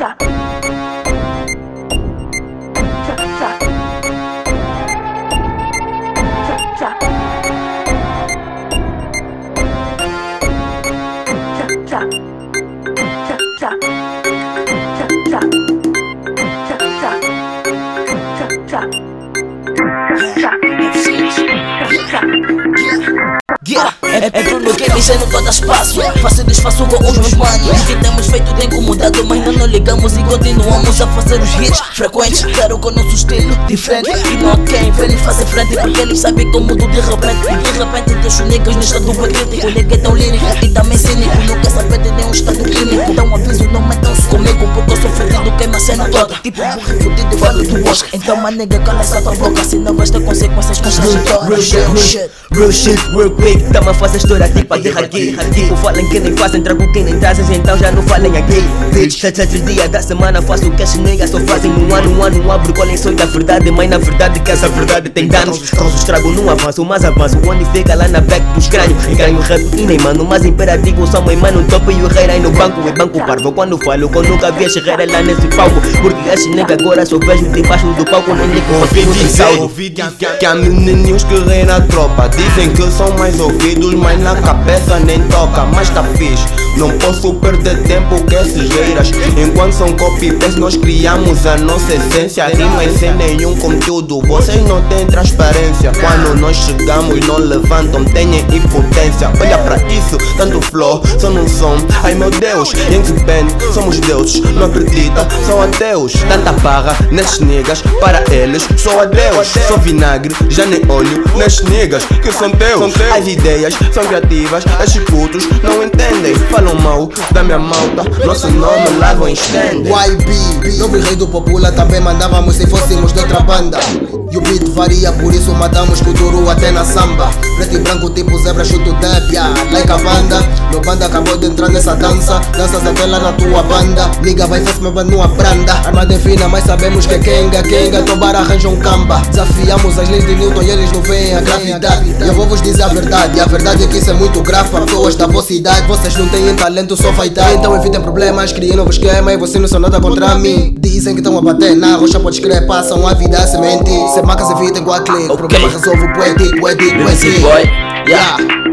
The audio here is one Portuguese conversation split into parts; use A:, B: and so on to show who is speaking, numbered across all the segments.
A: chặt chặt chặt chặt chặt chặt chặt chặt chặt chặt chặt é Bruno Game, cê não dá espaço. Faço desfaço com os meus manos O que temos feito tem incomodado Mas não nos ligamos e continuamos a fazer os hits frequentes. Quero com o nosso estilo diferente. E não quem vem fazer frente Porque eles sabem que eu mudo de repente E de repente deixo niggas no estado O nigga é tão lírico e também cínico. Nunca saber de nenhum estado clínico. Então aviso, não metam-se comigo Sou fedido, queima a cena toda Tipo burro fudido, vale do bosque Então uma nigga cala essa tua boca Senão vais ter consequências contraditórias
B: Real shit, real shit, real shit, real quick. Tamo a fazer história tipo de aqui. Tipo falem que nem fazem, trago que nem trazem Então já não falem aqui. Bitch, sete, sete dias da semana faço cash nega Só fazem um ano, um ano, abro colhem sou da verdade Mas na verdade que essa verdade tem danos. Causos trago num avanço, mas avanço Onde fica lá na back dos crânios. Ganho rap e nem mano, mas imperativo Só mãe mano, top e o rei aí no banco. E banco parvo quando falo que eu nunca vi a chegada lá nesse palco Porque as nega agora só vejo debaixo do palco Nem ligo
C: Ouvi dizer, ouvi dizer que há menininhos que rei na tropa. Dizem que são mais ouvidos, mas na cabeça nem toca Mas tá fixe, não posso perder tempo com esses geiras Enquanto são copy-paste nós criamos a nossa essência. Rimas sem nenhum conteúdo, vocês não têm transparência. Quando nós chegamos não levantam, têm impotência. Olha pra isso, tanto flow, só num som Ai meu Deus, Yankee Band, somos deuses? Não acredita, são ateus. Tanta barra nesses niggas, para eles sou adeus. Sou vinagre, já nem olho nesses niggas que são teus. As ideias são criativas, esses putos não entendem. Falam mal da minha malta, nosso nome lavam e estendem
D: YB, novo rei do Popula também mandávamos se fôssemos de outra banda. E o beat varia, por isso matamos Kuduru até na samba. Preto e branco tipo zebra, chuto débia Like a banda, banda acabou de entrar nessa dança. Danças lá na tua banda. Nigga vai fazer meu banda numa branda. Armada fina, mas sabemos que é Kenga Kenga, Tobar arranja um camba. Desafiamos as leis de Newton e eles não veem a gravidade. E eu vou vos dizer a verdade. A verdade é que isso é muito grave para pessoas da vossa idade. Vocês não têm talento, só fightar Então evitem problemas, criem novo esquema E vocês não são nada contra mim. Dizem que estão a bater na rocha, pode crer Passam a vida a semente Se marcas evitem com a clique O problema resolve o poético, poético
A: boy,
D: Yeah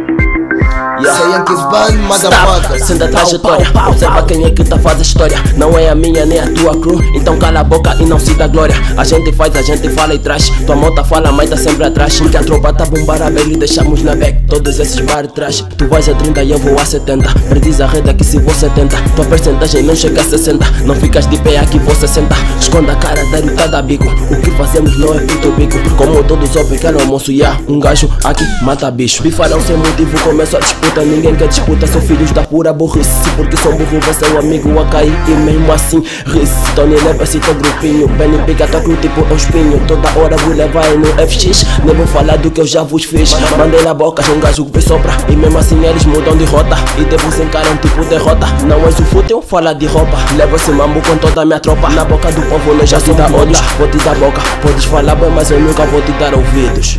D: Say Yankees Band, motherfucker.
A: Sendo a trajetória. Observa quem é que tá fazendo história. Não é a minha nem a tua crew. Então cala a boca e não se dá glória. A gente faz, a gente fala e traz. Tua moto fala, mas tá sempre atrás. Porque a tropa tá bombar a e deixamos na back. Todos esses bar atrás. Tu vais a 30 e eu vou a 70 Prediz a rede que se você tenta. Tua percentagem não chega a 60 Não ficas de pé aqui você senta. Esconda a cara da lutada bico. O que fazemos não é puto bico. Como todos ao pequeno almoço yeah, Um gajo aqui mata bicho. Bifarão sem motivo começa a disputa Ninguém quer disputa, são filhos da pura burrice Porque são burro, vai ser o amigo a cair E mesmo assim ris Tony leva-se teu grupinho Benny pica tua crew tipo um espinho Toda hora vou levar no FX Nem vou falar do que eu já vos fiz. Mandei na boca, um gajo que sopra E mesmo assim eles mudam de rota E devos encaram tipo derrota. Não és o fútil, fala de roupa. Leva-se mambo com toda a minha tropa. Na boca do povo nós já se dá olhos. Vou te dar boca, podes falar bem mas eu nunca vou te dar ouvidos